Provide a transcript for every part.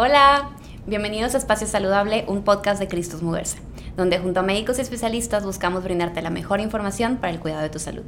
Hola, bienvenidos a Espacio Saludable, un podcast de Cristos Moverse, donde junto a médicos y especialistas buscamos brindarte la mejor información para el cuidado de tu salud.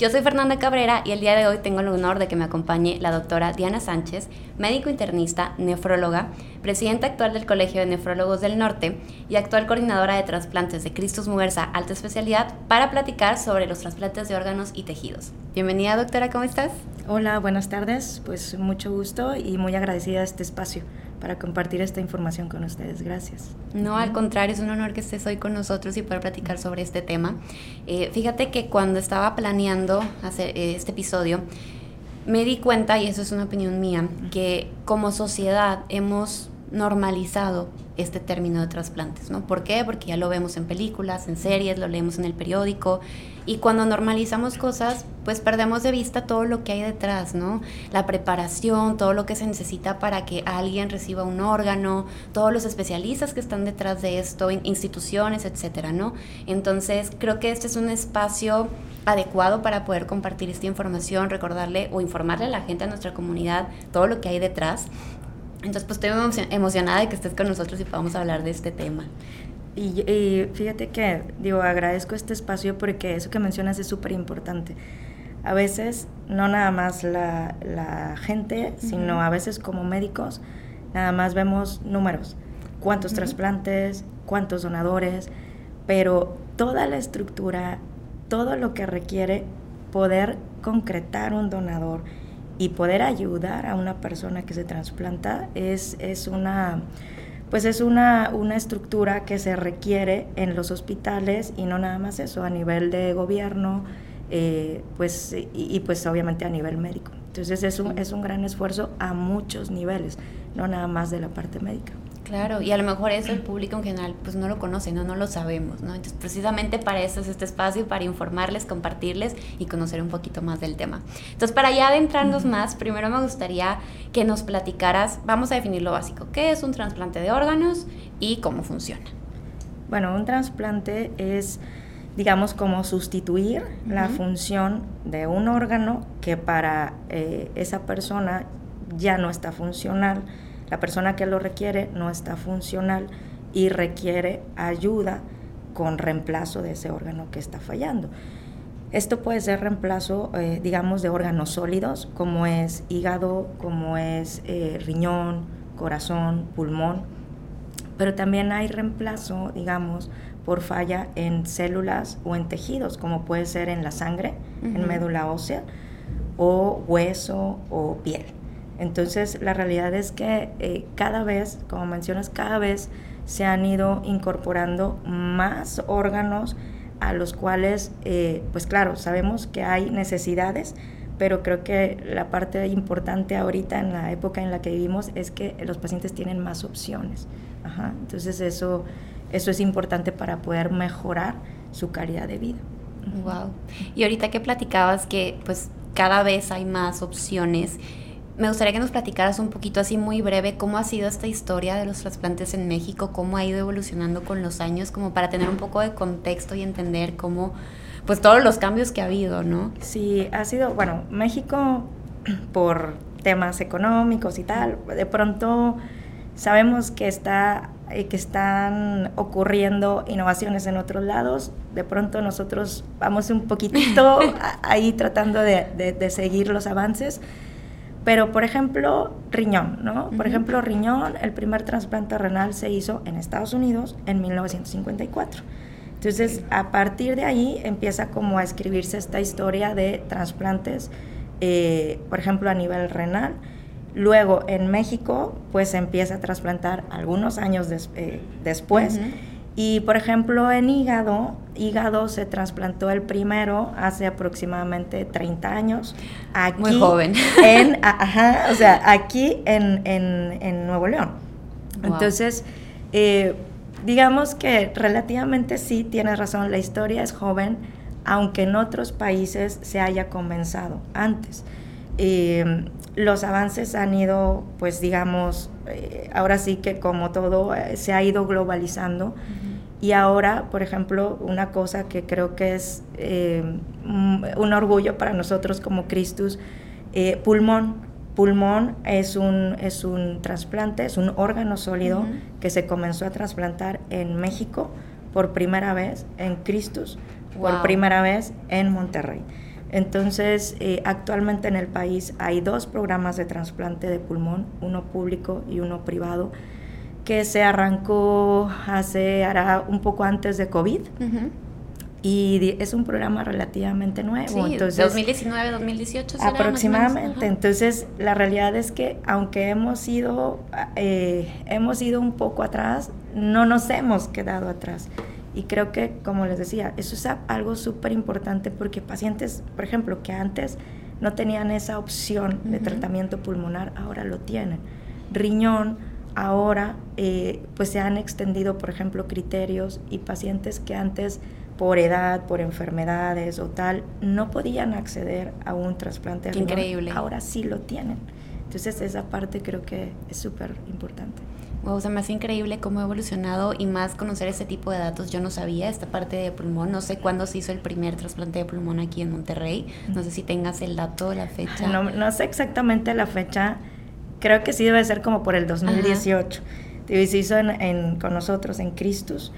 Yo soy Fernanda Cabrera y el día de hoy tengo el honor de que me acompañe la doctora Diana Sánchez, médico internista, nefróloga, presidenta actual del Colegio de Nefrólogos del Norte y actual coordinadora de trasplantes de Cristos Muguerza Alta Especialidad para platicar sobre los trasplantes de órganos y tejidos. Bienvenida doctora, ¿cómo estás? Hola, buenas tardes, pues mucho gusto y muy agradecida de este espacio para compartir esta información con ustedes. Gracias. No, al contrario, es un honor que estés hoy con nosotros y poder platicar sobre este tema. Eh, fíjate que cuando estaba planeando hacer eh, este episodio, me di cuenta, y eso es una opinión mía, que como sociedad hemos normalizado este término de trasplantes, ¿no? ¿Por qué? Porque ya lo vemos en películas, en series, lo leemos en el periódico y cuando normalizamos cosas, pues perdemos de vista todo lo que hay detrás, ¿no? La preparación, todo lo que se necesita para que alguien reciba un órgano, todos los especialistas que están detrás de esto, instituciones, etcétera, ¿no? Entonces, creo que este es un espacio adecuado para poder compartir esta información, recordarle o informarle a la gente de nuestra comunidad todo lo que hay detrás entonces, pues estoy emocionada de que estés con nosotros y podamos hablar de este tema. Y, fíjate que, digo, agradezco este espacio porque eso que mencionas es súper importante. A veces, no nada más la, la gente, sino a veces como médicos, nada más vemos números. Cuántos trasplantes, cuántos donadores, pero toda la estructura, todo lo que requiere poder concretar un donador y poder ayudar a una persona que se trasplanta es, es una pues es una, una estructura que se requiere en los hospitales y no nada más eso, a nivel de gobierno, eh, pues, y, pues obviamente a nivel médico. Entonces es un, es un gran esfuerzo a muchos niveles, no nada más de la parte médica. Claro, y a lo mejor eso el público en general pues no lo conoce, no, no lo sabemos, ¿no? Entonces precisamente para eso es este espacio, para informarles, compartirles y conocer un poquito más del tema. Entonces para ya adentrarnos más, primero me gustaría que nos platicaras, vamos a definir lo básico, ¿qué es un trasplante de órganos y cómo funciona? Bueno, un trasplante es digamos, como sustituir la función de un órgano que para eh, esa persona ya no está funcional la persona que lo requiere no está funcional y requiere ayuda con reemplazo de ese órgano que está fallando. Esto puede ser reemplazo, eh, digamos, de órganos sólidos, como es hígado, como es eh, riñón, corazón, pulmón, pero también hay reemplazo, digamos, por falla en células o en tejidos, como puede ser en la sangre, en médula ósea, o hueso o piel. Entonces, la realidad es que eh, cada vez, como mencionas, cada vez se han ido incorporando más órganos a los cuales, eh, pues claro, sabemos que hay necesidades, pero creo que la parte importante ahorita en la época en la que vivimos es que los pacientes tienen más opciones. Entonces eso, eso es importante para poder mejorar su calidad de vida. Wow. Y ahorita que platicabas que pues cada vez hay más opciones, me gustaría que nos platicaras un poquito así muy breve cómo ha sido esta historia de los trasplantes en México, cómo ha ido evolucionando con los años, como para tener un poco de contexto y entender cómo, pues todos los cambios que ha habido, ¿no? Sí, ha sido, bueno, México por temas económicos y tal, de pronto sabemos que está eh, que están ocurriendo innovaciones en otros lados. De pronto nosotros vamos un poquitito ahí tratando de, de seguir los avances pero, por ejemplo, riñón, ¿no? Por ejemplo, riñón, el primer trasplante renal se hizo en Estados Unidos en 1954. Entonces, a partir de ahí empieza como a escribirse esta historia de trasplantes, eh, por ejemplo, a nivel renal. Luego, en México, pues se empieza a trasplantar algunos años eh, después. Y por ejemplo, en hígado, hígado se trasplantó el primero hace aproximadamente 30 años. Aquí, Muy joven. En, ajá, o sea, aquí en, en, Nuevo León. Entonces, eh, digamos que relativamente sí, tienes razón, la historia es joven, aunque en otros países se haya comenzado antes. Eh, los avances han ido, pues digamos, eh, ahora sí que como todo se ha ido globalizando. Y ahora, por ejemplo, una cosa que creo que es eh, un orgullo para nosotros como Cristus, eh, pulmón. pulmón es un, es un trasplante, es un órgano sólido que se comenzó a trasplantar en México por primera vez, en Cristus, por primera vez en Monterrey. Entonces, eh, actualmente en el país hay dos programas de trasplante de pulmón, uno público y uno privado, que se arrancó hace, hará un poco antes de COVID. Y es un programa relativamente nuevo. Sí, entonces, 2019, 2018. Aproximadamente. Entonces, la realidad es que aunque hemos ido, eh, hemos ido un poco atrás, no nos hemos quedado atrás. Y creo que, como les decía, eso es algo súper importante porque pacientes, por ejemplo, que antes no tenían esa opción de tratamiento pulmonar, ahora lo tienen. Riñón, ahora eh, pues se han extendido, por ejemplo, criterios y pacientes que antes por edad, por enfermedades o tal, no podían acceder a un trasplante de Increíble. Ahora sí lo tienen. Entonces esa parte creo que es súper importante. Wow, se me hace increíble cómo ha evolucionado y más conocer este tipo de datos. Yo no sabía esta parte de pulmón. No sé cuándo se hizo el primer trasplante de pulmón aquí en Monterrey. No sé si tengas el dato, la fecha. No, no sé exactamente la fecha. Creo que sí debe ser como por el 2018. Se hizo con nosotros en Cristus.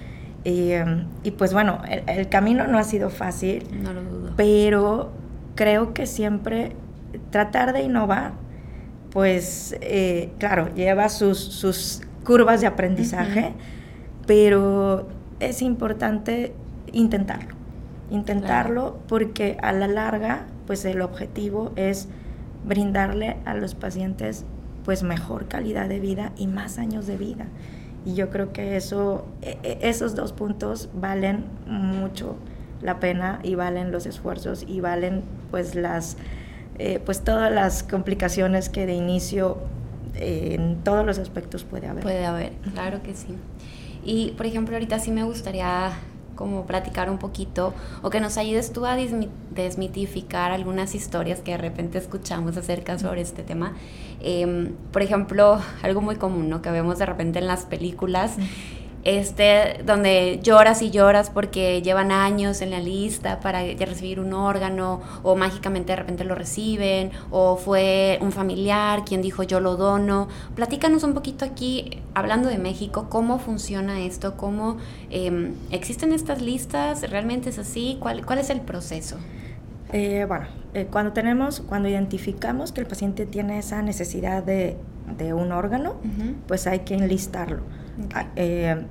Em, y, pues bueno, el, camino no ha sido fácil, no lo dudo. pero creo que siempre tratar de innovar, pues eh, claro, lleva sus, sus, curvas de aprendizaje, pero es importante intentarlo, intentarlo porque a la larga, pues el objetivo es brindarle a los pacientes pues mejor calidad de vida y más años de vida. Y yo creo que eso, e, e, esos dos puntos valen mucho la pena y valen los esfuerzos y valen pues las eh, pues todas las complicaciones que de inicio eh, en todos los aspectos puede haber. Puede haber, claro que sí. Y por ejemplo, ahorita sí me gustaría como platicar un poquito o que nos ayudes tú a desmitificar algunas historias que de repente escuchamos acerca sobre este tema. Em, por ejemplo, algo muy común, ¿no? Que vemos de repente en las películas este, donde lloras y lloras porque llevan años en la lista para recibir un órgano o mágicamente de repente lo reciben o fue un familiar quien dijo yo lo dono. Platícanos un poquito aquí, hablando de México, cómo funciona esto, cómo em, existen estas listas, realmente es así, cuál, cuál es el proceso. Eh, bueno, eh, cuando tenemos, cuando identificamos que el paciente tiene esa necesidad de, un órgano, pues hay que enlistarlo. Eh,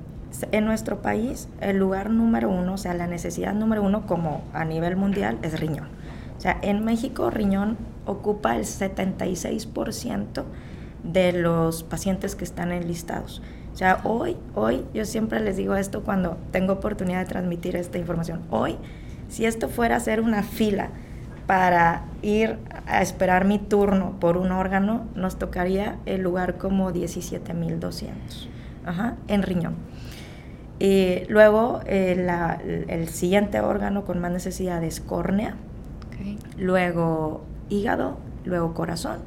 en nuestro país, el lugar número uno, o sea, la necesidad número uno como a nivel mundial es riñón. O sea, en México riñón ocupa el 76% de los pacientes que están enlistados. O sea, hoy, hoy, yo siempre les digo esto cuando tengo oportunidad de transmitir esta información. Hoy, si esto fuera a ser una fila para ir a esperar mi turno por un órgano, nos tocaría el lugar como 17.200 en riñón. Y luego eh, el siguiente órgano con más necesidad es córnea, luego hígado, luego corazón.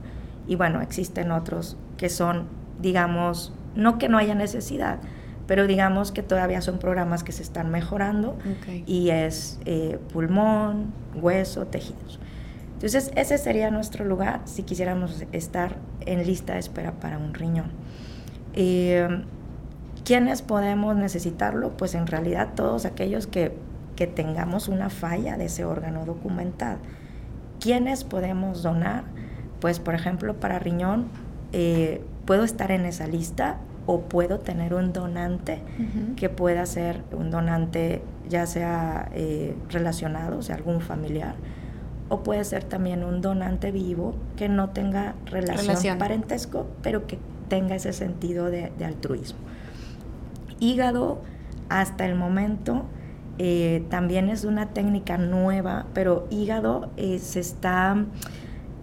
Y bueno, existen otros que son, digamos, no que no haya necesidad, pero digamos que todavía son programas que se están mejorando y es eh, pulmón, hueso, tejidos. Entonces, ese sería nuestro lugar si quisiéramos estar en lista de espera para un riñón. Eh, ¿Quiénes podemos necesitarlo? Pues en realidad todos aquellos que, que tengamos una falla de ese órgano documentado. ¿Quiénes podemos donar? Pues por ejemplo para riñón eh, puedo estar en esa lista o puedo tener un donante que pueda ser un donante ya sea eh, relacionado, o sea, algún familiar, o puede ser también un donante vivo que no tenga relación, parentesco, pero que tenga ese sentido de altruismo. Hígado, hasta el momento, eh, también es una técnica nueva, pero hígado eh, se está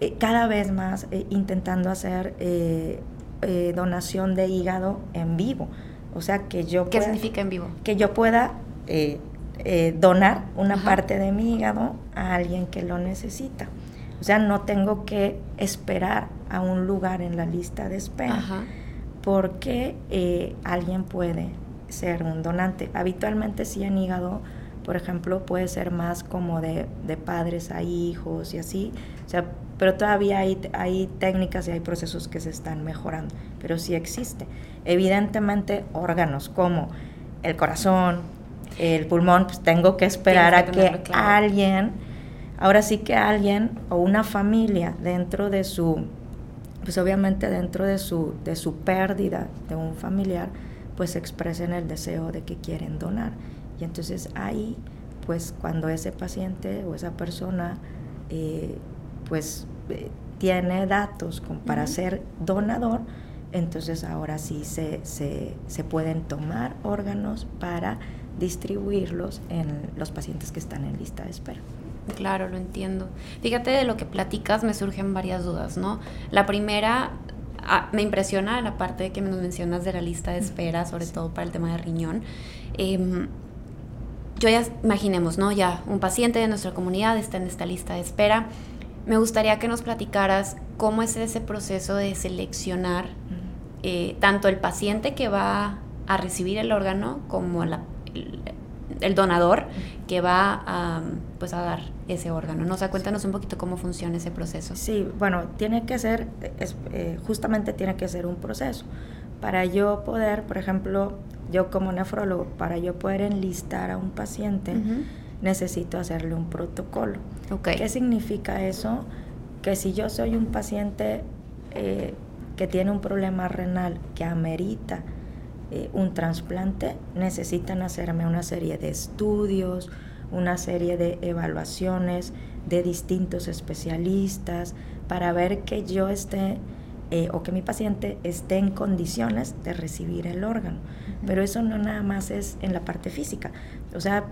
eh, cada vez más intentando hacer donación de hígado en vivo. O sea, que yo... ¿Qué significa en vivo? Que yo pueda donar una parte de mi hígado a alguien que lo necesita. O sea, no tengo que esperar a un lugar en la lista de espera. Porque alguien puede ser un donante. Habitualmente sí en hígado, por ejemplo, puede ser más como de, padres a hijos y así. O sea, pero todavía hay, hay técnicas y hay procesos que se están mejorando, pero sí existe. Evidentemente órganos como el corazón, el pulmón, pues tengo que esperar a que alguien, ahora sí que alguien o una familia dentro de su, pues obviamente dentro de su, de su pérdida de un familiar, pues expresen el deseo de que quieren donar. Y entonces ahí, pues cuando ese paciente o esa persona, eh, pues eh, tiene datos para ser donador, entonces ahora sí se, se, se pueden tomar órganos para distribuirlos en los pacientes que están en lista de espera. Claro, lo entiendo. Fíjate de lo que platicas, me surgen varias dudas, ¿no? La primera, ah, me impresiona la parte que nos mencionas de la lista de espera, sobre todo para el tema de riñón. Em, yo ya imaginemos, ¿no? Ya un paciente de nuestra comunidad está en esta lista de espera. Me gustaría que nos platicaras cómo es ese proceso de seleccionar eh, tanto el paciente que va a recibir el órgano como la el, donador que va a, pues, a dar ese órgano. ¿no? O cuéntanos un poquito cómo funciona ese proceso. Sí, bueno, tiene que ser, eh, justamente tiene que ser un proceso. Para yo poder, por ejemplo, yo como nefrólogo, para yo poder enlistar a un paciente, necesito hacerle un protocolo. ¿Qué significa eso? Que si yo soy un paciente eh, que tiene un problema renal que amerita eh, un trasplante, necesitan hacerme una serie de estudios, una serie de evaluaciones de distintos especialistas para ver que yo esté eh, o que mi paciente esté en condiciones de recibir el órgano. Pero eso no nada más es en la parte física, o sea,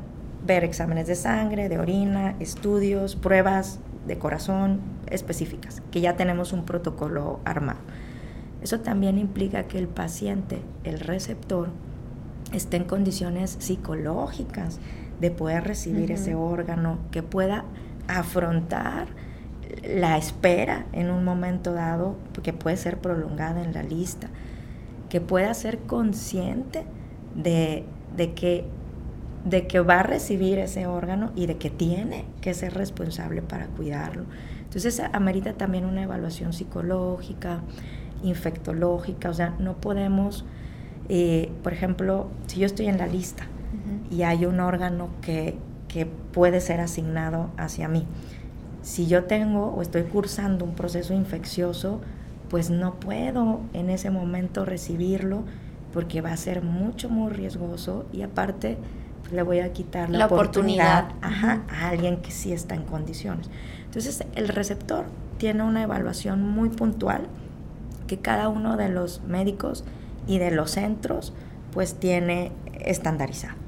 ver exámenes de sangre, de orina, estudios, pruebas de corazón específicas, que ya tenemos un protocolo armado. Eso también implica que el paciente, el receptor, esté en condiciones psicológicas de poder recibir ese órgano, que pueda afrontar la espera en un momento dado, que puede ser prolongada en la lista, que pueda ser consciente de, que, de que va a recibir ese órgano y de que tiene que ser responsable para cuidarlo. Entonces amerita también una evaluación psicológica, infectológica, o sea, no podemos, eh, por ejemplo, si yo estoy en la lista y hay un órgano que, que puede ser asignado hacia mí, si yo tengo o estoy cursando un proceso infeccioso, pues no puedo en ese momento recibirlo porque va a ser mucho, muy riesgoso y aparte pues, le voy a quitar la, oportunidad, a alguien que sí está en condiciones. Entonces el receptor tiene una evaluación muy puntual que cada uno de los médicos y de los centros pues tiene estandarizado.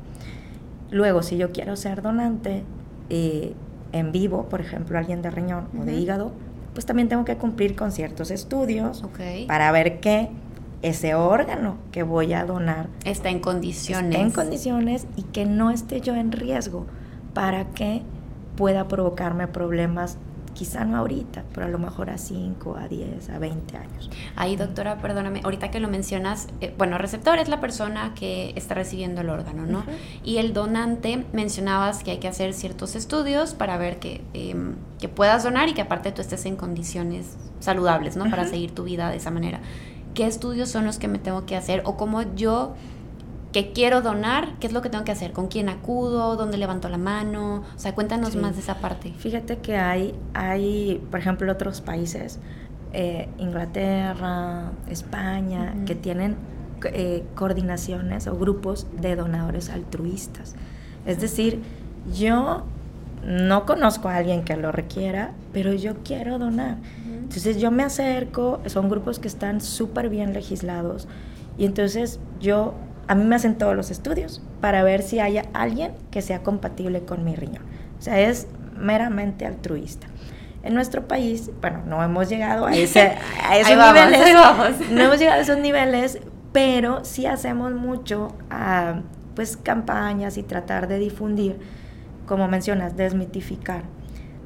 Luego, si yo quiero ser donante eh, en vivo, por ejemplo, alguien de riñón o de hígado, pues también tengo que cumplir con ciertos estudios para ver que ese órgano que voy a donar está en condiciones. en condiciones y que no esté yo en riesgo para que pueda provocarme problemas quizá no ahorita, pero a lo mejor a 5, a 10, a 20 años. Ahí, doctora, perdóname, ahorita que lo mencionas, eh, bueno, receptor es la persona que está recibiendo el órgano, ¿no? Y el donante, mencionabas que hay que hacer ciertos estudios para ver que, em, que puedas donar y que aparte tú estés en condiciones saludables, ¿no? Para seguir tu vida de esa manera. ¿Qué estudios son los que me tengo que hacer o cómo yo que quiero donar, ¿qué es lo que tengo que hacer? ¿Con quién acudo? ¿Dónde levanto la mano? O sea, cuéntanos más de esa parte. Fíjate que hay, hay por ejemplo, otros países, eh, Inglaterra, España, que tienen eh, coordinaciones o grupos de donadores altruistas. Es decir, yo no conozco a alguien que lo requiera, pero yo quiero donar. Entonces yo me acerco, son grupos que están súper bien legislados, y entonces yo a mí me hacen todos los estudios para ver si hay alguien que sea compatible con mi riñón. O sea, es meramente altruista. En nuestro país, bueno, no hemos llegado a, ese, esos niveles. No hemos llegado a esos niveles, pero sí hacemos mucho a, pues campañas y tratar de difundir, como mencionas, desmitificar.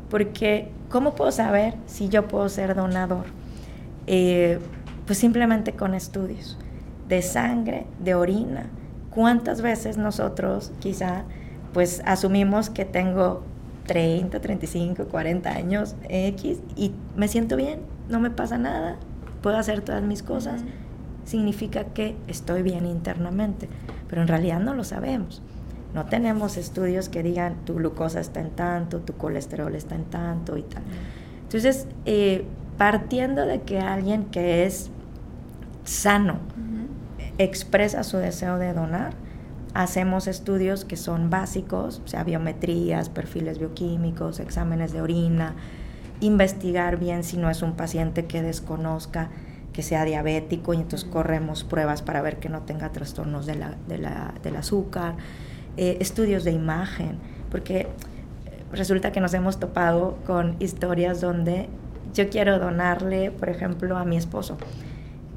Porque, ¿cómo puedo saber si yo puedo ser donador? Eh, pues simplemente con estudios de sangre, de orina. ¿Cuántas veces nosotros quizá pues asumimos que tengo 30, 35, 40 años X y me siento bien, no me pasa nada, puedo hacer todas mis cosas, significa que estoy bien internamente, pero en realidad no lo sabemos. No tenemos estudios que digan tu glucosa está en tanto, tu colesterol está en tanto y tal. Entonces, eh, partiendo de que alguien que es sano expresa su deseo de donar, hacemos estudios que son básicos, o sea, biometrías, perfiles bioquímicos, exámenes de orina, investigar bien si no es un paciente que desconozca que sea diabético y entonces corremos pruebas para ver que no tenga trastornos de la, del azúcar. Eh, estudios de imagen, porque resulta que nos hemos topado con historias donde yo quiero donarle, por ejemplo, a mi esposo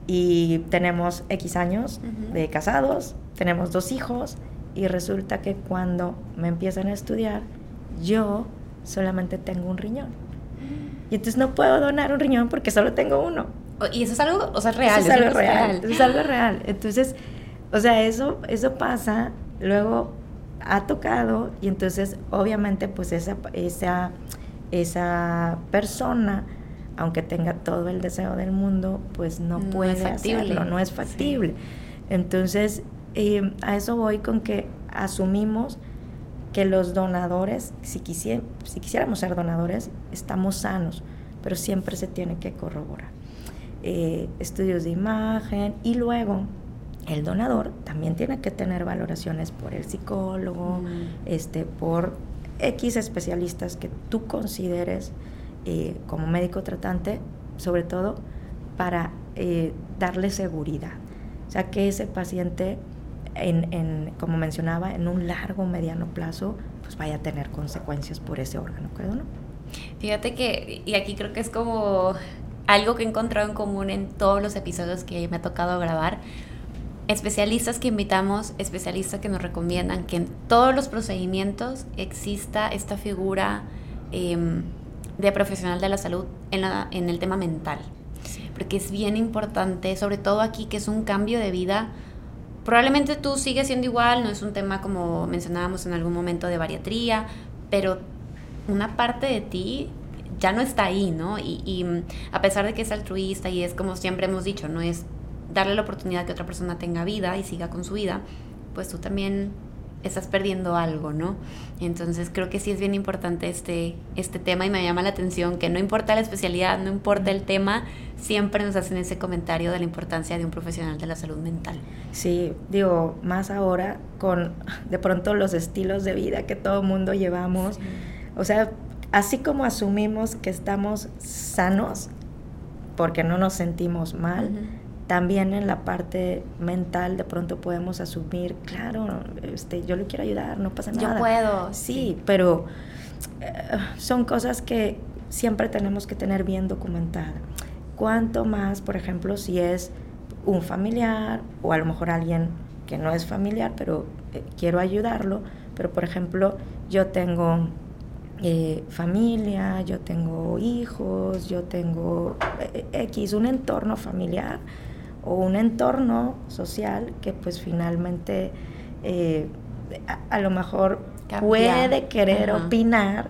y tenemos X años de casados, tenemos dos hijos y resulta que cuando me empiezan a estudiar, yo solamente tengo un riñón. Y entonces no puedo donar un riñón porque solo tengo uno. Y eso es algo, o sea, real. Eso es algo real. Eso es algo real. Entonces, o sea, eso, eso pasa. Luego ha tocado y entonces obviamente pues esa, esa, esa persona, aunque tenga todo el deseo del mundo, pues no, puede hacerlo, no es factible. Entonces, eh, a eso voy con que asumimos que los donadores, si, si quisiéramos ser donadores, estamos sanos, pero siempre se tiene que corroborar. Eh, estudios de imagen y luego el donador también tiene que tener valoraciones por el psicólogo, este, por X especialistas que tú consideres eh, como médico tratante, sobre todo para eh, darle seguridad. O sea, que ese paciente, en, como mencionaba, en un largo mediano plazo, pues vaya a tener consecuencias por ese órgano, creo, ¿no? Fíjate que, y aquí creo que es como algo que he encontrado en común en todos los episodios que me ha tocado grabar, especialistas que invitamos, especialistas que nos recomiendan que en todos los procedimientos exista esta figura em, de profesional de la salud en, la, en el tema mental. Porque es bien importante, sobre todo aquí que es un cambio de vida. Probablemente tú sigues siendo igual, no es un tema como mencionábamos en algún momento de bariatría, pero una parte de ti ya no está ahí, ¿no? Y, y a pesar de que es altruista y es como siempre hemos dicho, no es darle la oportunidad que otra persona tenga vida y siga con su vida, pues tú también estás perdiendo algo, ¿no? Entonces creo que sí es bien importante este, este tema y me llama la atención que no importa la especialidad, no importa el tema, siempre nos hacen ese comentario de la importancia de un profesional de la salud mental. Sí, digo, más ahora con de pronto los estilos de vida que todo mundo llevamos, o sea, así como asumimos que estamos sanos porque no nos sentimos mal, también en la parte mental de pronto podemos asumir, claro, este, yo le quiero ayudar, no pasa nada. Yo puedo. Sí, pero eh, son cosas que siempre tenemos que tener bien documentadas. Cuanto más, por ejemplo, si es un familiar o a lo mejor alguien que no es familiar, pero eh, quiero ayudarlo, pero por ejemplo, yo tengo eh, familia, yo tengo hijos, yo tengo X, un entorno familiar o un entorno social que pues finalmente eh, a, lo mejor puede querer opinar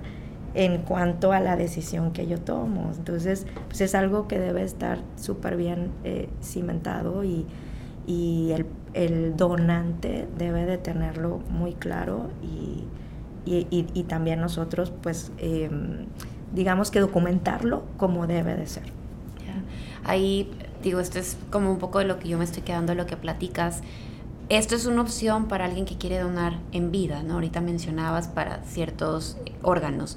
en cuanto a la decisión que yo tomo. Entonces, pues es algo que debe estar súper bien eh, cimentado y, el, donante debe de tenerlo muy claro y, también nosotros, pues, em, digamos que documentarlo como debe de ser. Ahí digo, esto es como un poco de lo que yo me estoy quedando, lo que platicas. Esto es una opción para alguien que quiere donar en vida, ¿no? Ahorita mencionabas para ciertos órganos.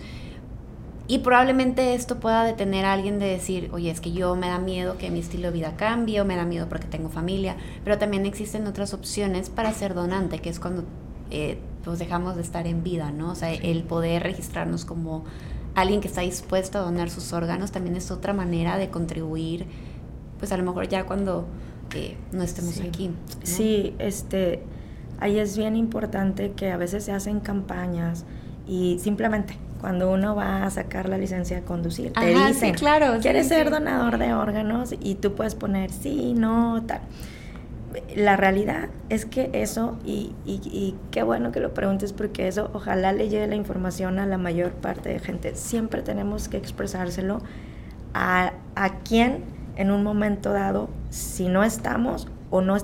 Y probablemente esto pueda detener a alguien de decir, oye, es que yo me da miedo que mi estilo de vida cambie o me da miedo porque tengo familia, pero también existen otras opciones para ser donante, que es cuando eh, pues dejamos de estar en vida, ¿no? O sea, el poder registrarnos como alguien que está dispuesto a donar sus órganos también es otra manera de contribuir pues a lo mejor ya cuando eh, no estemos aquí. Sí, este, ahí es bien importante que a veces se hacen campañas y simplemente cuando uno va a sacar la licencia de conducir, te dicen, claro, ¿quieres ser donador de órganos? Y tú puedes poner sí, no, tal. la realidad es que eso, y, y, qué bueno que lo preguntes porque eso ojalá le llegue la información a la mayor parte de gente. Siempre tenemos que expresárselo a, a quien en un momento dado, si no estamos o no,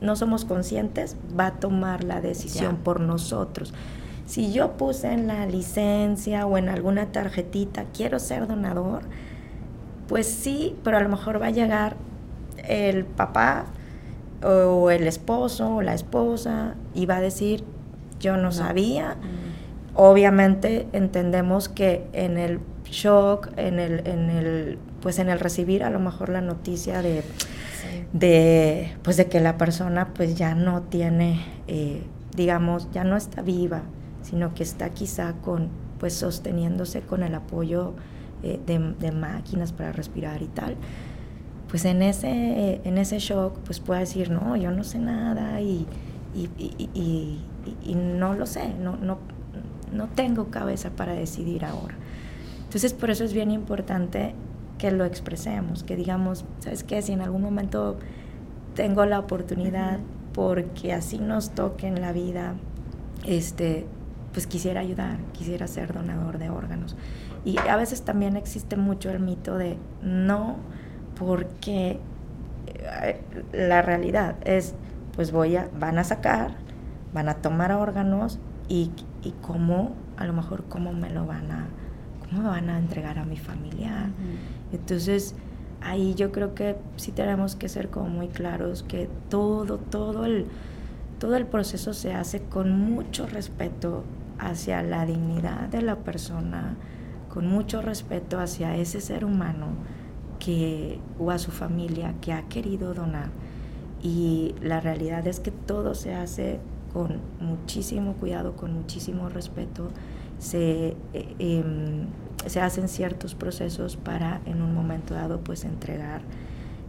no somos conscientes, va a tomar la decisión por nosotros. Si yo puse en la licencia o en alguna tarjetita, quiero ser donador, pues sí, pero a lo mejor va a llegar el papá o el esposo o la esposa y va a decir, yo no, sabía. Mm. Obviamente entendemos que en el shock, en el, en el, pues en el recibir a lo mejor la noticia de, de, pues de que la persona pues ya no tiene, eh, digamos, ya no está viva, sino que está quizá con, pues sosteniéndose con el apoyo eh, de, máquinas para respirar y tal, pues en ese, en ese shock pues puede decir, no, yo no sé nada y, y, no lo sé, no, no, no tengo cabeza para decidir ahora. Entonces por eso es bien importante que lo expresemos, que digamos, ¿sabes qué? Si en algún momento tengo la oportunidad, porque así nos toque en la vida, este, pues quisiera ayudar, quisiera ser donador de órganos. Y a veces también existe mucho el mito de no, porque eh, la realidad es, pues voy a, van a sacar, van a tomar órganos y, y cómo, a lo mejor cómo me lo van a, cómo me van a entregar a mi familia. Entonces, ahí yo creo que sí tenemos que ser como muy claros que todo, todo el, todo el proceso se hace con mucho respeto hacia la dignidad de la persona, con mucho respeto hacia ese ser humano que, o a su familia que ha querido donar. Y la realidad es que todo se hace con muchísimo cuidado, con muchísimo respeto. Se, eh, em, se hacen ciertos procesos para en un momento dado pues entregar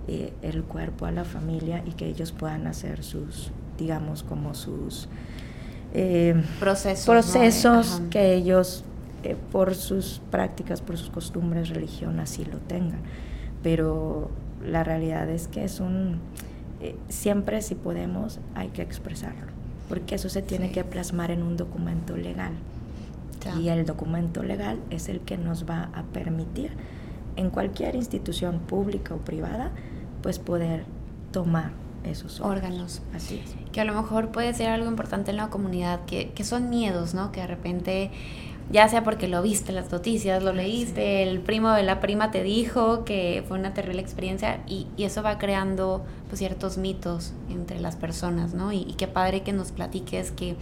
eh, el cuerpo a la familia y que ellos puedan hacer sus, digamos, como sus eh, procesos, procesos que ellos eh, por sus prácticas, por sus costumbres, religión, así lo tengan. Pero la realidad es que es un, siempre si podemos hay que expresarlo, porque eso se tiene que plasmar en un documento legal. Y el documento legal es el que nos va a permitir en cualquier institución pública o privada, pues poder tomar esos órganos. Así es. Que a lo mejor puede ser algo importante en la comunidad, que, que son miedos, ¿no? Que de repente ya sea porque lo viste en las noticias, lo leíste, el primo de la prima te dijo que fue una terrible experiencia y, y eso va creando pues, ciertos mitos entre las personas, ¿no? Y, qué padre que nos platiques que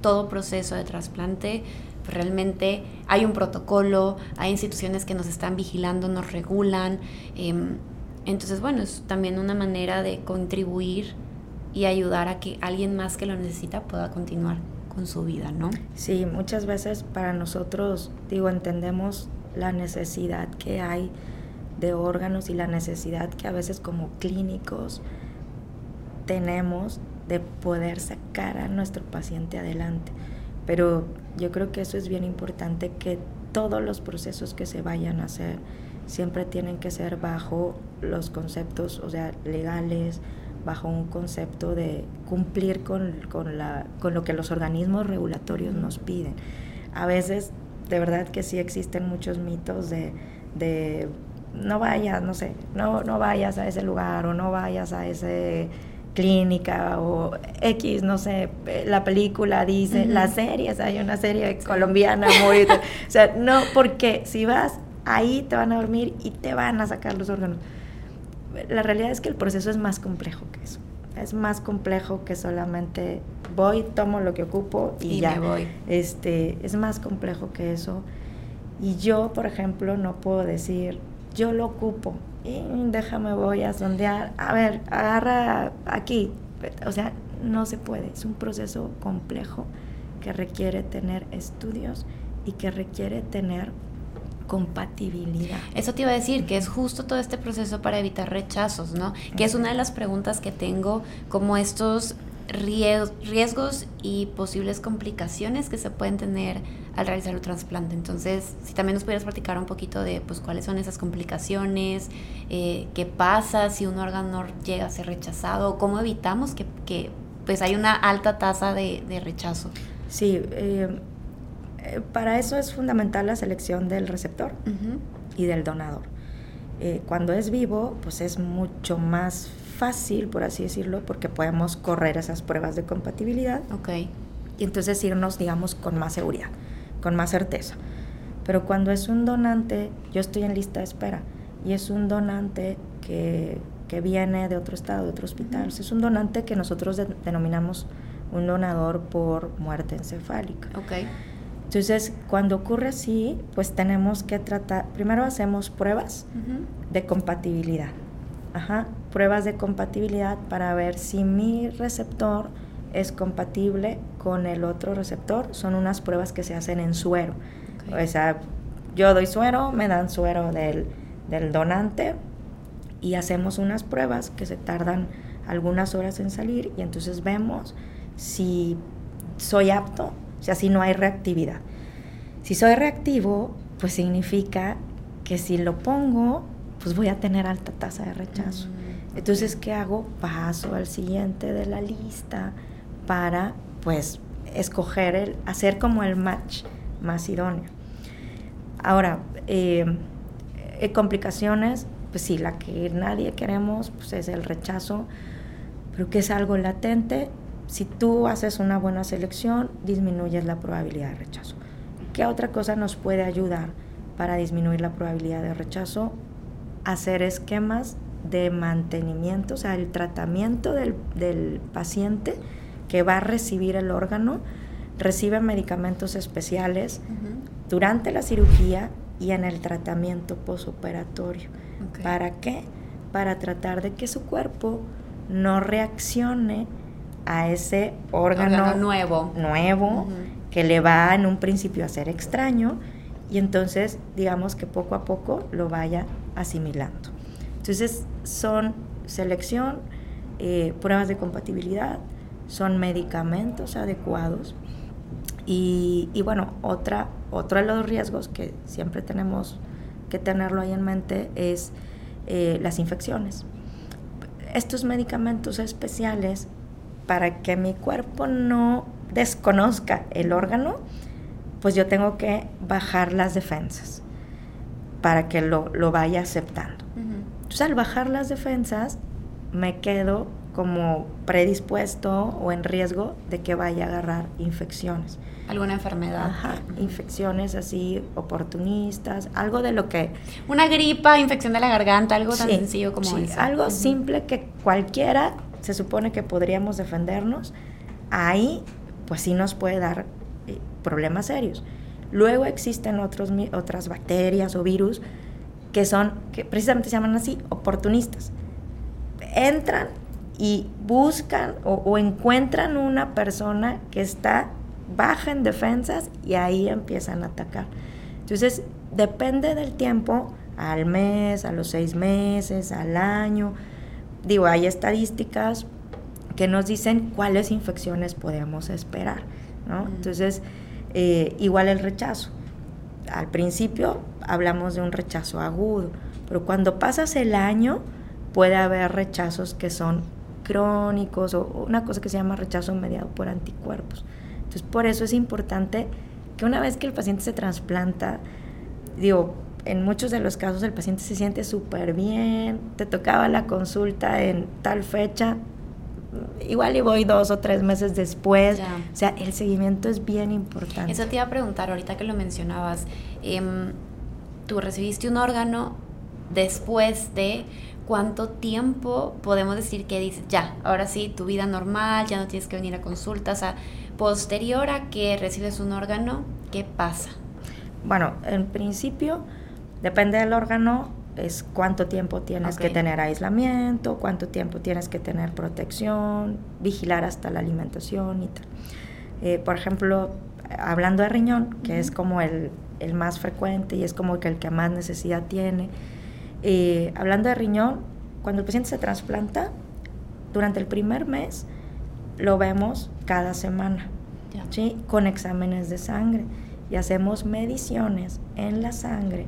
todo proceso de trasplante realmente hay un protocolo, hay instituciones que nos están vigilando, nos regulan. Em, entonces, bueno, es también una manera de contribuir y ayudar a que alguien más que lo necesita pueda continuar con su vida, ¿no? Sí, muchas veces para nosotros, digo, entendemos la necesidad que hay de órganos y la necesidad que a veces como clínicos tenemos de poder sacar a nuestro paciente adelante. Pero yo creo que eso es bien importante, que todos los procesos que se vayan a hacer siempre tienen que ser bajo los conceptos, o sea, legales, bajo un concepto de cumplir con, con, la, con lo que los organismos regulatorios nos piden. A veces, de verdad que sí existen muchos mitos de, de no vayas, no sé, no, no vayas a ese lugar o no vayas a ese clínica o X, no sé, la película dice, las series, hay una serie colombiana muy... o sea, no, porque si vas ahí te van a dormir y te van a sacar los órganos la realidad es que el proceso es más complejo que eso. Es más complejo que solamente voy, tomo lo que ocupo y, ya. voy. Este, es más complejo que eso. Y yo, por ejemplo, no puedo decir, yo lo ocupo y déjame voy a sondear. A ver, agarra aquí. O sea, no se puede. Es un proceso complejo que requiere tener estudios y que requiere tener compatibilidad. Eso te iba a decir, que es justo todo este proceso para evitar rechazos, ¿no? Que es una de las preguntas que tengo, como estos riesgos y posibles complicaciones que se pueden tener al realizar el trasplante. Entonces, si también nos pudieras platicar un poquito de pues cuáles son esas complicaciones, eh, qué pasa si un órgano llega a ser rechazado, cómo evitamos que, que pues hay una alta tasa de, rechazo. Sí, eh, eh, para eso es fundamental la selección del receptor y del donador. cuando es vivo, pues es mucho más fácil, por así decirlo, porque podemos correr esas pruebas de compatibilidad. Ok. Y entonces irnos, digamos, con más seguridad con más certeza. Pero cuando es un donante, yo estoy en lista de espera y es un donante que, que viene de otro estado, de otro hospital. Es un donante que nosotros denominamos un donador por muerte encefálica. Okay. Entonces, cuando ocurre así, pues tenemos que tratar, primero hacemos pruebas de compatibilidad. Ajá, pruebas de compatibilidad para ver si mi receptor es compatible con el otro receptor. Son unas pruebas que se hacen en suero. O sea, yo doy suero, me dan suero del, del donante y hacemos unas pruebas que se tardan algunas horas en salir y entonces vemos si soy apto, o sea, si no hay reactividad. Si soy reactivo, pues significa que si lo pongo, pues voy a tener alta tasa de rechazo. Mm, entonces, ¿qué hago? Paso al siguiente de la lista para pues escoger el, hacer como el match más idóneo. Ahora, eh, eh, complicaciones, pues sí, la que nadie queremos pues es el rechazo, pero que es algo latente. Si tú haces una buena selección, disminuyes la probabilidad de rechazo. ¿Qué otra cosa nos puede ayudar para disminuir la probabilidad de rechazo? Hacer esquemas de mantenimiento, o sea, el tratamiento del, del paciente que va a recibir el órgano recibe medicamentos especiales durante la cirugía y en el tratamiento posoperatorio. ¿Para qué? Para tratar de que su cuerpo no reaccione a ese órgano, nuevo, nuevo que le va en un principio a ser extraño y entonces digamos que poco a poco lo vaya asimilando. Entonces son selección, eh, pruebas de compatibilidad, son medicamentos adecuados. Y, bueno, otra, otro de los riesgos que siempre tenemos que tenerlo ahí en mente es eh, las infecciones. Estos medicamentos especiales, para que mi cuerpo no desconozca el órgano, pues yo tengo que bajar las defensas para que lo, vaya aceptando. Entonces al bajar las defensas, me quedo como predispuesto o en riesgo de que vaya a agarrar infecciones. ¿Alguna enfermedad? Ajá, infecciones así oportunistas, algo de lo que... Una gripa, infección de la garganta, algo tan sencillo como sí, Algo simple que cualquiera se supone que podríamos defendernos, ahí pues sí nos puede dar eh, problemas serios. Luego existen otros, otras bacterias o virus que son, que precisamente se llaman así, oportunistas. Entran y buscan o, encuentran una persona que está baja en defensas y ahí empiezan a atacar. Entonces, depende del tiempo, al mes, a los seis meses, al año. Digo, hay estadísticas que nos dicen cuáles infecciones podemos esperar, ¿no? Entonces, eh, igual el rechazo. Al principio hablamos de un rechazo agudo, pero cuando pasas el año puede haber rechazos que son crónicos o una cosa que se llama rechazo mediado por anticuerpos. Entonces, por eso es importante que una vez que el paciente se trasplanta, digo, en muchos de los casos el paciente se siente súper bien, te tocaba la consulta en tal fecha, igual y voy dos o tres meses después. O sea, el seguimiento es bien importante. Eso te iba a preguntar ahorita que lo mencionabas. Em, tú recibiste un órgano después de cuánto tiempo podemos decir que dices, ya, ahora sí, tu vida normal, ya no tienes que venir a consultas, o sea, posterior a que recibes un órgano, ¿qué pasa? Bueno, en principio, depende del órgano, es cuánto tiempo tienes que tener aislamiento, cuánto tiempo tienes que tener protección, vigilar hasta la alimentación y tal. Eh, por ejemplo, hablando de riñón, que es como el, el, más frecuente y es como que el que más necesidad tiene, eh, hablando de riñón, cuando el paciente se trasplanta, durante el primer mes lo vemos cada semana, ¿sí? con exámenes de sangre. y hacemos mediciones en la sangre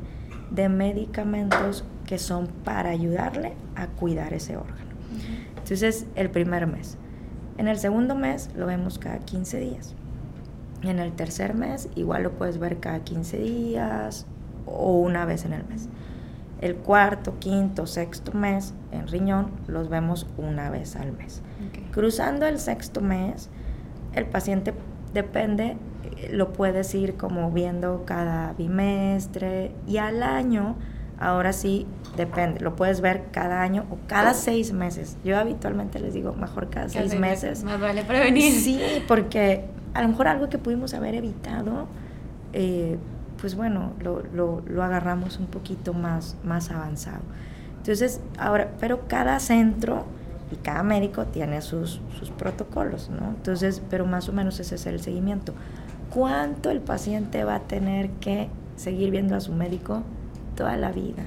de medicamentos que son para ayudarle a cuidar ese órgano. Entonces, el primer mes. En el segundo mes lo vemos cada 15 días. En el tercer mes igual lo puedes ver cada 15 días o una vez en el mes. El cuarto, quinto, sexto mes en riñón los vemos una vez al mes. Cruzando el sexto mes, el paciente depende, eh, lo puedes ir como viendo cada bimestre y al año, ahora sí, depende, lo puedes ver cada año o cada seis meses. Yo habitualmente les digo mejor cada, seis, meses. Más vale prevenir. Sí, porque a lo mejor algo que pudimos haber evitado, eh, pues bueno, lo, lo, lo, agarramos un poquito más, más avanzado. Entonces, ahora, pero cada centro y cada médico tiene sus, sus protocolos, ¿no? Entonces, pero más o menos ese es el seguimiento. ¿Cuánto el paciente va a tener que seguir viendo a su médico? Toda la vida.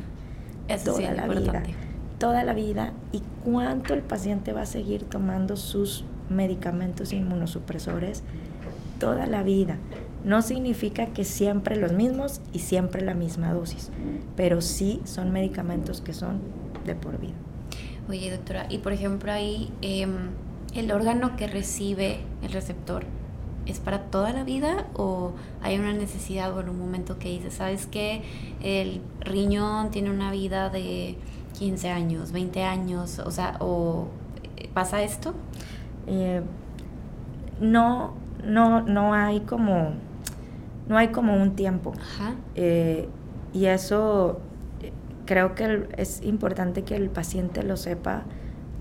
Eso toda sí, la vida. Toda la vida. ¿Y cuánto el paciente va a seguir tomando sus medicamentos inmunosupresores? Toda la vida. No significa que siempre los mismos y siempre la misma dosis, pero sí son medicamentos que son de por vida. Oye, doctora, y por ejemplo ahí, eh, ¿el órgano que recibe el receptor es para toda la vida o hay una necesidad o en un momento que dice, ¿sabes qué? El riñón tiene una vida de 15 años, 20 años, o sea, ¿o pasa esto? Eh, no, no, no hay como, no hay como un tiempo. Ajá. Eh, y eso creo que es importante que el paciente lo sepa.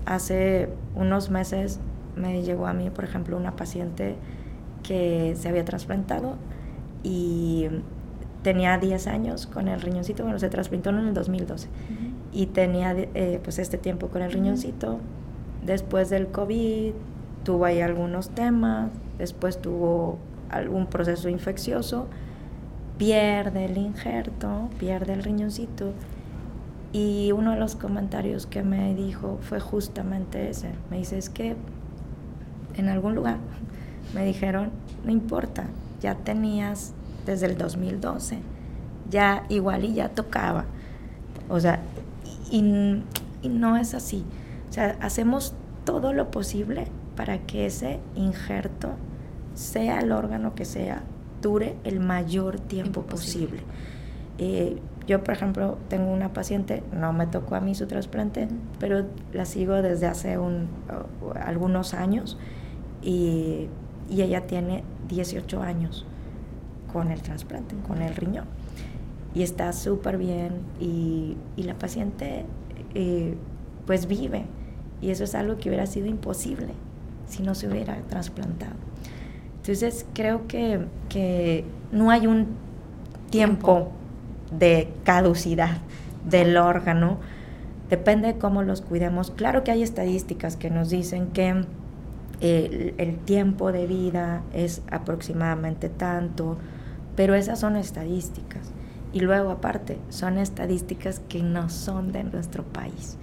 Hace unos meses me llegó a mí, por ejemplo, una paciente que se había trasplantado y tenía 10 años con el riñoncito, bueno, se trasplantó en el 2012 y tenía eh, pues este tiempo con el riñoncito. Después del COVID tuvo ahí algunos temas, después tuvo algún proceso infeccioso, pierde el injerto, pierde el riñoncito y uno de los comentarios que me dijo fue justamente ese. Me dice, es que en algún lugar me dijeron, no importa, ya tenías desde el 2012, ya igual y ya tocaba. O sea, y, y no es así. O sea, hacemos todo lo posible para que ese injerto, sea el órgano que sea, dure el mayor tiempo posible. Eh, yo, por ejemplo, tengo una paciente, no me tocó a mí su trasplante, pero la sigo desde hace un, algunos años y, y, ella tiene 18 años con el trasplante, con el riñón. Y está súper bien y, y, la paciente eh, pues vive. Y eso es algo que hubiera sido imposible si no se hubiera trasplantado. Entonces creo que, que no hay un tiempo de caducidad del órgano, depende de cómo los cuidemos. Claro que hay estadísticas que nos dicen que el, el, tiempo de vida es aproximadamente tanto, pero esas son estadísticas. Y luego aparte, son estadísticas que no son de nuestro país.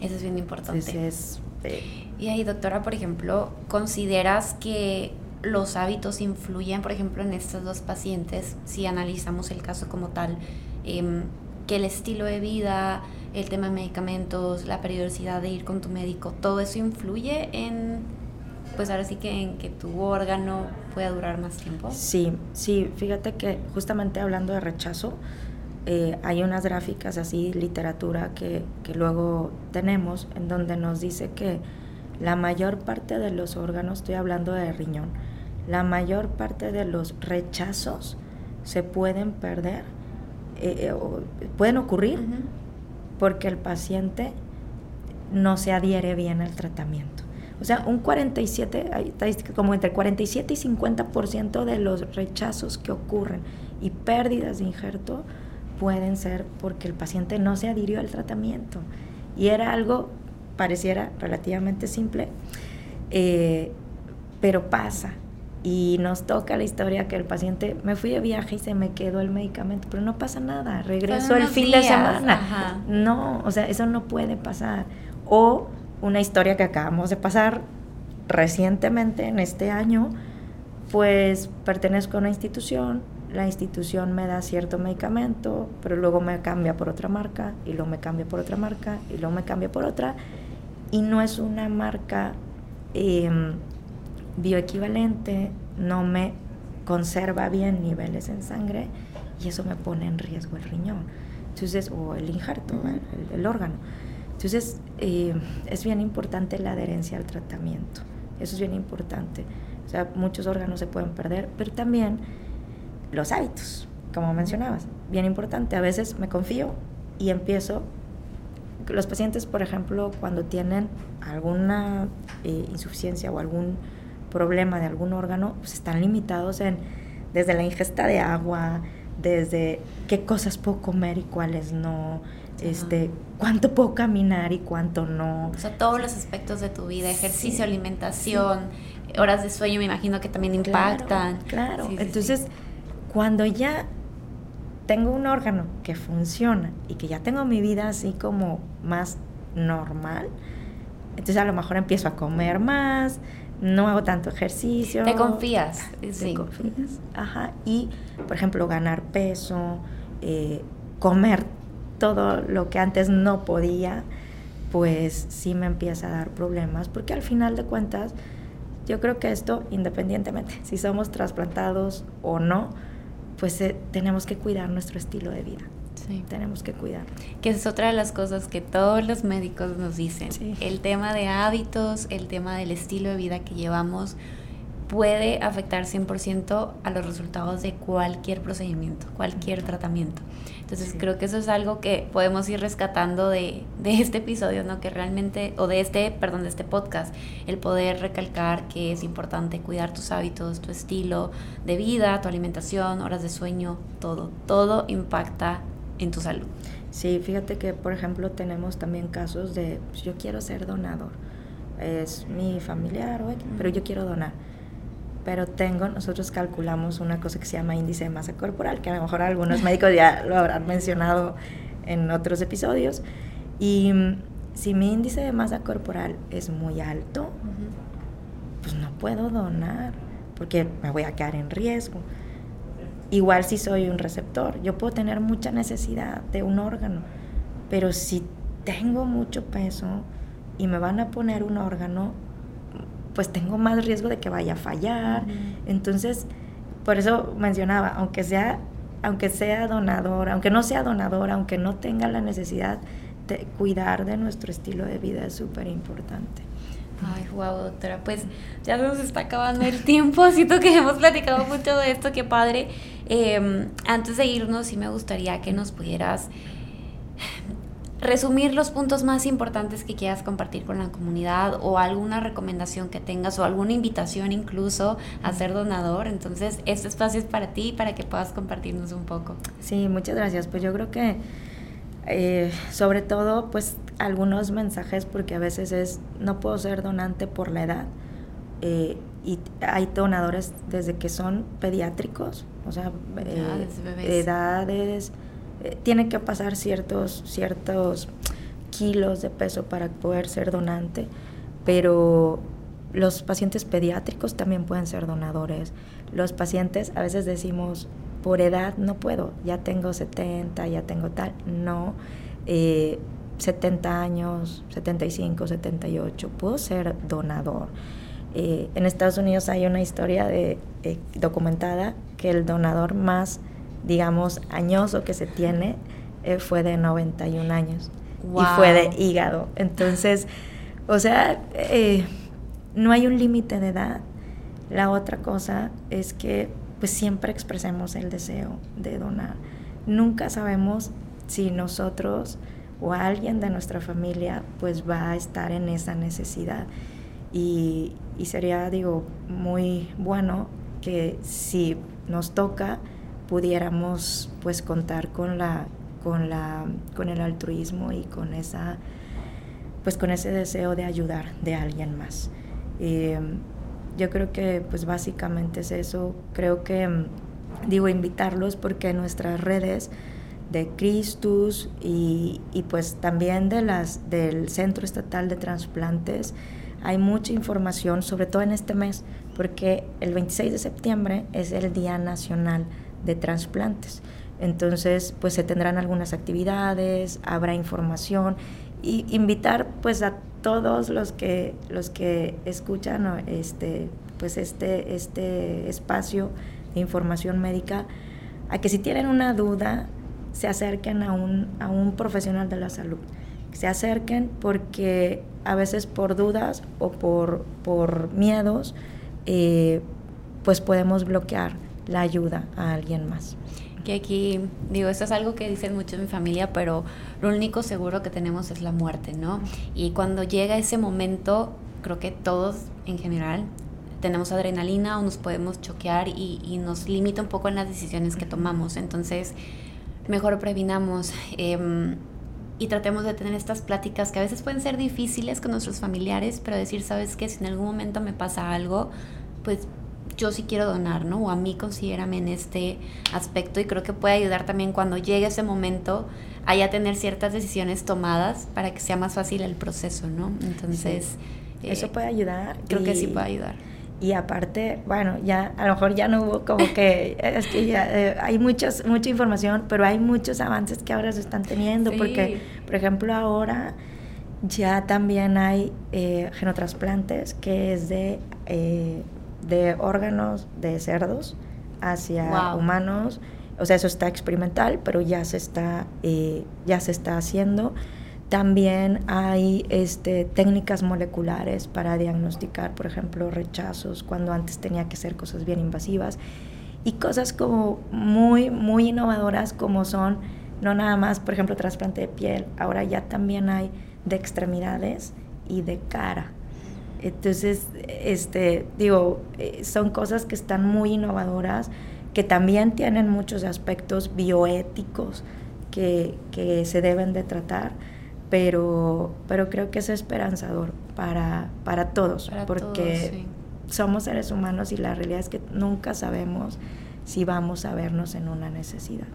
Eso es bien importante. Entonces, eh, y ahí, doctora, por ejemplo, ¿consideras que los hábitos influyen, por ejemplo, en estos dos pacientes, si analizamos el caso como tal, eh, que el estilo de vida, el tema de medicamentos, la periodicidad de ir con tu médico, todo eso influye en, pues ahora sí que en que tu órgano pueda durar más tiempo. Sí, sí, fíjate que justamente hablando de rechazo, eh, hay unas gráficas así, literatura que, que luego tenemos, en donde nos dice que la mayor parte de los órganos, estoy hablando de riñón, la mayor parte de los rechazos se pueden perder, eh, eh, pueden ocurrir porque el paciente no se adhiere bien al tratamiento. O sea, un 47, hay estadísticas como entre 47 y 50% de los rechazos que ocurren y pérdidas de injerto pueden ser porque el paciente no se adhirió al tratamiento. Y era algo, pareciera relativamente simple, eh, pero pasa y nos toca la historia que el paciente, me fui de viaje y se me quedó el medicamento, pero no pasa nada, regreso el fin de semana. No, o sea, eso no puede pasar. O una historia que acabamos de pasar recientemente en este año, pues pertenezco a una institución, la institución me da cierto medicamento, pero luego me cambia por otra marca, y luego me cambia por otra marca, y luego me cambia por otra, y no es una marca em, bioequivalente, no me conserva bien niveles en sangre, y eso me pone en riesgo el riñón, entonces, o el injerto, el, órgano. Entonces, eh, es bien importante la adherencia al tratamiento, eso es bien importante. O sea, muchos órganos se pueden perder, pero también los hábitos, como mencionabas, bien importante. A veces me confío y empiezo. Los pacientes, por ejemplo, cuando tienen alguna eh, insuficiencia o algún problema de algún órgano, pues están limitados en desde la ingesta de agua, desde qué cosas puedo comer y cuáles no, este, cuánto puedo caminar y cuánto no. O sea, todos los aspectos de tu vida, ejercicio, alimentación, horas de sueño, me imagino que también impactan. Claro, entonces cuando ya tengo un órgano que funciona y que ya tengo mi vida así como más normal, entonces a lo mejor empiezo a comer más, no hago tanto ejercicio. Te confías. Te confías. Ajá. Y, por ejemplo, ganar peso, eh, comer todo lo que antes no podía, pues sí me empieza a dar problemas, porque al final de cuentas, yo creo que esto, independientemente si somos trasplantados o no, pues eh, tenemos que cuidar nuestro estilo de vida. Sí. Tenemos que cuidar. Que es otra de las cosas que todos los médicos nos dicen. El tema de hábitos, el tema del estilo de vida que llevamos puede afectar 100% a los resultados de cualquier procedimiento, cualquier tratamiento. Entonces creo que eso es algo que podemos ir rescatando de, de, este episodio, ¿no? Que realmente, o de este, perdón, de este podcast, el poder recalcar que es importante cuidar tus hábitos, tu estilo de vida, tu alimentación, horas de sueño, todo, todo impacta en tu salud. Sí, fíjate que, por ejemplo, tenemos también casos de, pues, yo quiero ser donador, es mi familiar, pero yo quiero donar pero tengo, nosotros calculamos una cosa que se llama índice de masa corporal, que a lo mejor algunos médicos ya lo habrán mencionado en otros episodios. Y mm, si mi índice de masa corporal es muy alto, pues no puedo donar, porque me voy a quedar en riesgo. Igual si soy un receptor, yo puedo tener mucha necesidad de un órgano, pero si tengo mucho peso y me van a poner un órgano, pues tengo más riesgo de que vaya a fallar. Entonces, por eso mencionaba, aunque sea, aunque sea donador, aunque no sea donador, aunque no tenga la necesidad de cuidar de nuestro estilo de vida es súper importante. Ay, wow, doctora, pues ya nos está acabando el tiempo, siento que hemos platicado mucho de esto, qué padre. Em, antes de irnos, sí me gustaría que nos pudieras resumir los puntos más importantes que quieras compartir con la comunidad o alguna recomendación que tengas o alguna invitación incluso a ser donador. Entonces, este espacio es para ti, para que puedas compartirnos un poco. Sí, muchas gracias. Pues yo creo que eh, sobre todo, pues algunos mensajes, porque a veces es, no puedo ser donante por la edad. Eh, y hay donadores desde que son pediátricos, o sea, eh, edades eh, tiene que pasar ciertos, ciertos kilos de peso para poder ser donante, pero los pacientes pediátricos también pueden ser donadores. Los pacientes, a veces decimos, por edad no puedo, ya tengo 70, ya tengo tal. No, 70 eh, años, 75, 78, puedo ser donador. Eh, en Estados Unidos hay una historia de, documentada que el donador más digamos, añoso que se tiene eh, fue de 91 años y fue de hígado. Entonces, o sea, eh, no hay un límite de edad. La otra cosa es que pues siempre expresemos el deseo de donar. Nunca sabemos si nosotros o alguien de nuestra familia pues va a estar en esa necesidad. Y, y sería, digo, muy bueno que si nos toca, pudiéramos pues contar con la con la con el altruismo y con esa pues con ese deseo de ayudar de alguien más. Eh, yo creo que pues básicamente es eso. Creo que digo invitarlos porque nuestras redes de Cristus y, y, pues también de las del Centro Estatal de Transplantes hay mucha información, sobre todo en este mes, porque el 26 de septiembre es el Día Nacional de trasplantes. Entonces, pues se tendrán algunas actividades, habrá información y invitar pues a todos los que los que escuchan este pues este este espacio de información médica a que si tienen una duda se acerquen a un, a un profesional de la salud. Se acerquen porque a veces por dudas o por, por miedos, eh, pues podemos bloquear la ayuda a alguien más. Que aquí, digo, esto es algo que dicen mucho en mi familia, pero lo único seguro que tenemos es la muerte, ¿no? Y cuando llega ese momento, creo que todos en general tenemos adrenalina o nos podemos choquear y, y nos limita un poco en las decisiones que tomamos. Entonces, mejor previnamos em, y tratemos de tener estas pláticas que a veces pueden ser difíciles con nuestros familiares, pero decir, sabes que si en algún momento me pasa algo, pues yo sí quiero donar, ¿no? O a mí considérame en este aspecto y creo que puede ayudar también cuando llegue ese momento a ya tener ciertas decisiones tomadas para que sea más fácil el proceso, ¿no? Entonces... Eso eh, puede ayudar. Creo que sí puede ayudar y aparte, bueno, ya a lo mejor ya no hubo como que, es que ya eh, hay muchas, mucha información, pero hay muchos avances que ahora se están teniendo, porque, por ejemplo, ahora ya también hay eh, genotrasplantes que es de, eh, de órganos de cerdos hacia humanos, o sea, eso está experimental, pero ya se está, ya se está haciendo. También hay este, técnicas moleculares para diagnosticar, por ejemplo, rechazos, cuando antes tenía que ser cosas bien invasivas. Y cosas como muy, muy innovadoras como son, no nada más, por ejemplo, trasplante de piel, ahora ya también hay de extremidades y de cara. Entonces, este, digo, eh, son cosas que están muy innovadoras, que también tienen muchos aspectos bioéticos que, que se deben de tratar pero, pero creo que es esperanzador para, para todos, porque somos seres humanos y la realidad es que nunca sabemos si vamos a vernos en una necesidad.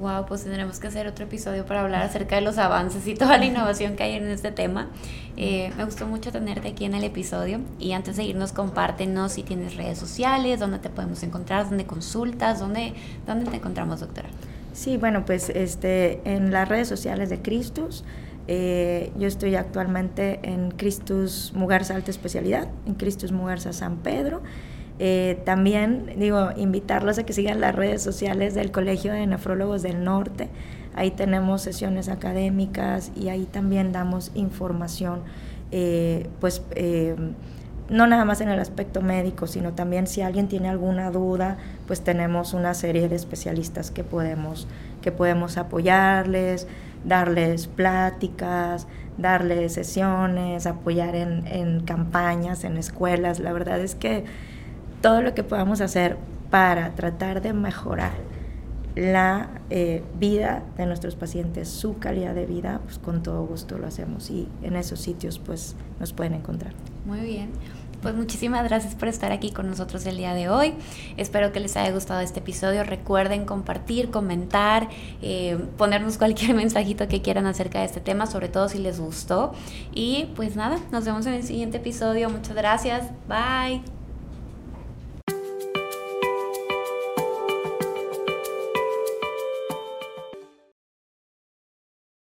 Wow, pues tendremos que hacer otro episodio para hablar acerca de los avances y toda la innovación que hay en este tema. Eh, me gustó mucho tenerte aquí en el episodio y antes de irnos compártenos si tienes redes sociales, dónde te podemos encontrar, dónde consultas, dónde, dónde te encontramos, doctora. Sí, bueno, pues este, en las redes sociales de Cristus, eh, yo estoy actualmente en Cristus Mugarza Alta Especialidad, en Cristus Mugarza San Pedro. Eh, también digo, invitarlos a que sigan las redes sociales del Colegio de Nefrólogos del Norte. Ahí tenemos sesiones académicas y ahí también damos información, eh, pues no nada más en el aspecto médico, sino también si alguien tiene alguna duda, pues tenemos una serie de especialistas que podemos, que podemos apoyarles, darles pláticas, darles sesiones, apoyar en, campañas, en escuelas. La verdad es que todo lo que podamos hacer para tratar de mejorar la eh, vida de nuestros pacientes, su calidad de vida, pues con todo gusto lo hacemos y en esos sitios pues nos pueden encontrar. Muy bien. Pues muchísimas gracias por estar aquí con nosotros el día de hoy. Espero que les haya gustado este episodio. Recuerden compartir, comentar, eh, ponernos cualquier mensajito que quieran acerca de este tema, sobre todo si les gustó. Y pues nada, nos vemos en el siguiente episodio. Muchas gracias. Bye.